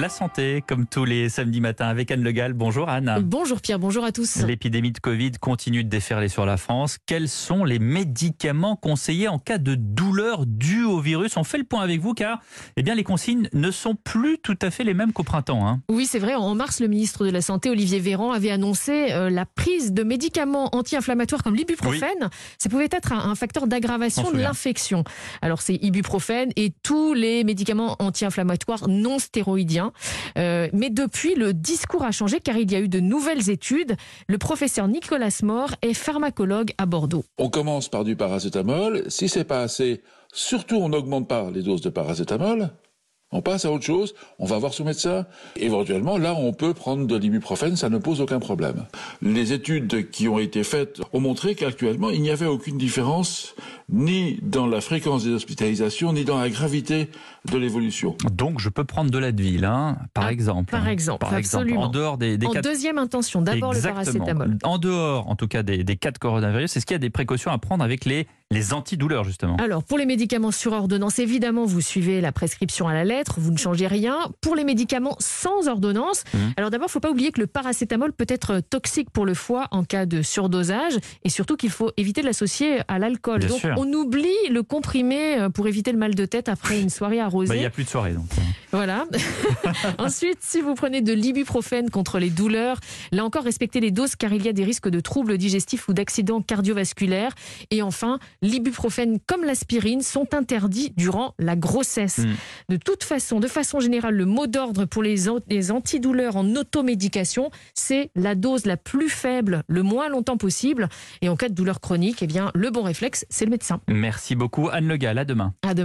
La santé, comme tous les samedis matins avec Anne Legal. Bonjour Anne. Bonjour Pierre, bonjour à tous. L'épidémie de Covid continue de déferler sur la France. Quels sont les médicaments conseillés en cas de douleur due au virus? On fait le point avec vous car eh bien, les consignes ne sont plus tout à fait les mêmes qu'au printemps. Hein. Oui, c'est vrai. En mars, le ministre de la Santé, Olivier Véran, avait annoncé euh, la prise de médicaments anti-inflammatoires comme l'ibuprofène. Ça pouvait être un, un facteur d'aggravation de l'infection. Alors c'est ibuprofène et tous les médicaments anti-inflammatoires non stéroïdiens. Euh, mais depuis, le discours a changé car il y a eu de nouvelles études. Le professeur Nicolas More est pharmacologue à Bordeaux. On commence par du paracétamol. Si c'est pas assez, surtout on n'augmente pas les doses de paracétamol. On passe à autre chose, on va voir son médecin. Éventuellement, là, on peut prendre de l'ibuprofène, ça ne pose aucun problème. Les études qui ont été faites ont montré qu'actuellement, il n'y avait aucune différence ni dans la fréquence des hospitalisations, ni dans la gravité de l'évolution. Donc, je peux prendre de l'Advil, hein, par ah, exemple. Par exemple, par absolument. En dehors des, des en cas... deuxième intention, d'abord le paracétamol. En dehors, en tout cas, des, des cas de coronavirus, est-ce qu'il y a des précautions à prendre avec les, les antidouleurs, justement Alors, pour les médicaments sur ordonnance, évidemment, vous suivez la prescription à la lettre, vous ne changez rien. Pour les médicaments sans ordonnance, mmh. alors d'abord, il ne faut pas oublier que le paracétamol peut être toxique pour le foie en cas de surdosage, et surtout qu'il faut éviter de l'associer à l'alcool. Donc, sûr on oublie le comprimé euh, pour éviter le mal de tête après une soirée arrosée. Bah, il n'y a plus de soirée donc. Voilà. Ensuite, si vous prenez de l'ibuprofène contre les douleurs, là encore, respectez les doses car il y a des risques de troubles digestifs ou d'accidents cardiovasculaires. Et enfin, l'ibuprofène comme l'aspirine sont interdits durant la grossesse. Hmm. De toute façon, de façon générale, le mot d'ordre pour les, les antidouleurs en automédication, c'est la dose la plus faible le moins longtemps possible. Et en cas de douleur chronique, eh bien, le bon réflexe, c'est le médecin. Merci beaucoup Anne Legal. À demain. À demain.